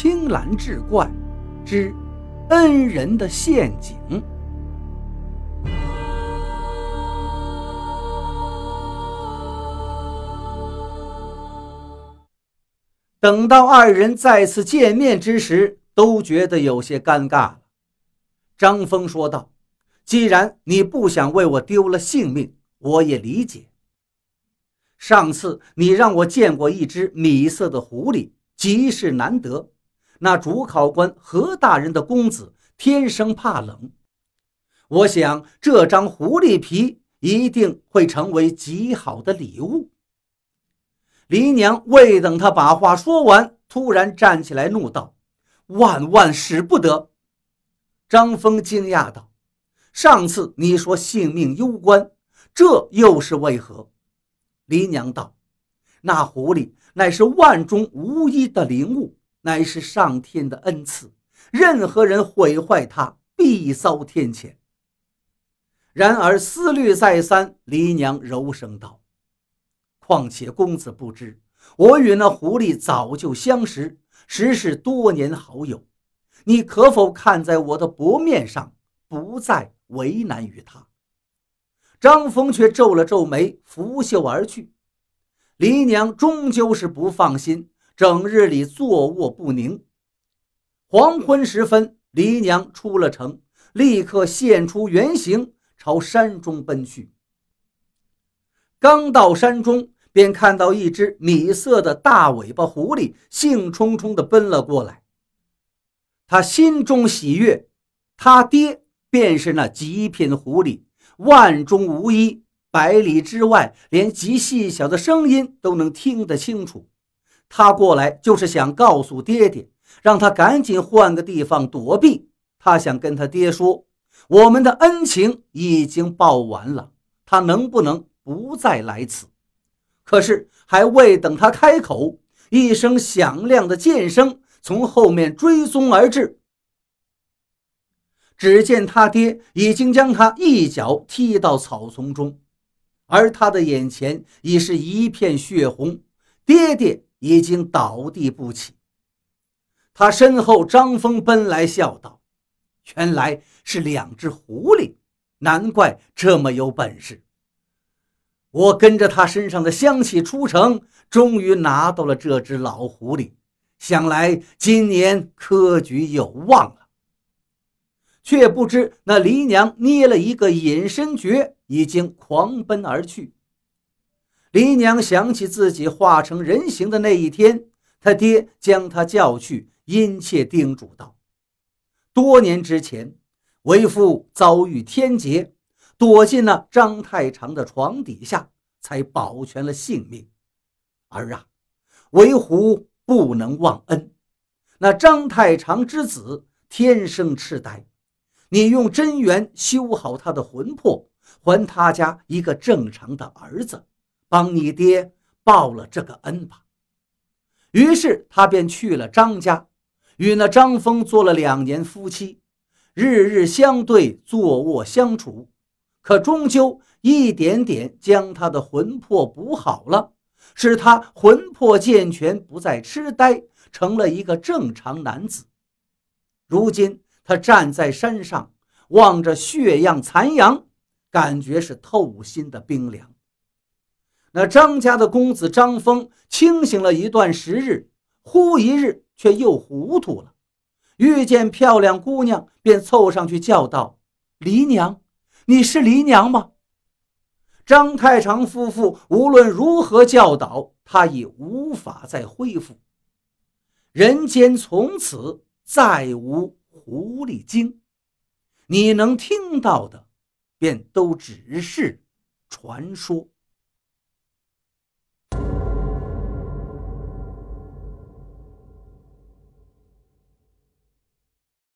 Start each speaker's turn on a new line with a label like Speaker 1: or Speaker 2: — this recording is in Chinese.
Speaker 1: 青蓝志怪之恩人的陷阱。等到二人再次见面之时，都觉得有些尴尬了。张峰说道：“既然你不想为我丢了性命，我也理解。上次你让我见过一只米色的狐狸，极是难得。那主考官何大人的公子天生怕冷，我想这张狐狸皮一定会成为极好的礼物。”黎娘未等他把话说完，突然站起来怒道：“万万使不得！”张峰惊讶道：“上次你说性命攸关，这又是为何？”黎娘道：“那狐狸乃是万中无一的灵物，乃是上天的恩赐，任何人毁坏它，必遭天谴。”然而思虑再三，黎娘柔声道。况且公子不知，我与那狐狸早就相识，实是多年好友。你可否看在我的薄面上，不再为难于他？张峰却皱了皱眉，拂袖而去。黎娘终究是不放心，整日里坐卧不宁。黄昏时分，黎娘出了城，立刻现出原形，朝山中奔去。刚到山中。便看到一只米色的大尾巴狐狸兴冲冲地奔了过来。他心中喜悦，他爹便是那极品狐狸，万中无一，百里之外连极细小的声音都能听得清楚。他过来就是想告诉爹爹，让他赶紧换个地方躲避。他想跟他爹说，我们的恩情已经报完了，他能不能不再来此？可是还未等他开口，一声响亮的剑声从后面追踪而至。只见他爹已经将他一脚踢到草丛中，而他的眼前已是一片血红，爹爹已经倒地不起。他身后，张峰奔来，笑道：“原来是两只狐狸，难怪这么有本事。”我跟着他身上的香气出城，终于拿到了这只老狐狸。想来今年科举有望了。却不知那黎娘捏了一个隐身诀，已经狂奔而去。黎娘想起自己化成人形的那一天，他爹将他叫去，殷切叮嘱道：“多年之前，为父遭遇天劫。”躲进了张太长的床底下，才保全了性命。儿啊，为虎不能忘恩。那张太长之子天生痴呆，你用真元修好他的魂魄，还他家一个正常的儿子，帮你爹报了这个恩吧。于是他便去了张家，与那张峰做了两年夫妻，日日相对，坐卧相处。可终究一点点将他的魂魄补好了，使他魂魄健全，不再痴呆，成了一个正常男子。如今他站在山上，望着血样残阳，感觉是透心的冰凉。那张家的公子张峰清醒了一段时日，忽一日却又糊涂了，遇见漂亮姑娘，便凑上去叫道：“黎娘。”你是黎娘吗？张太长夫妇无论如何教导，他已无法再恢复。人间从此再无狐狸精，你能听到的，便都只是传说。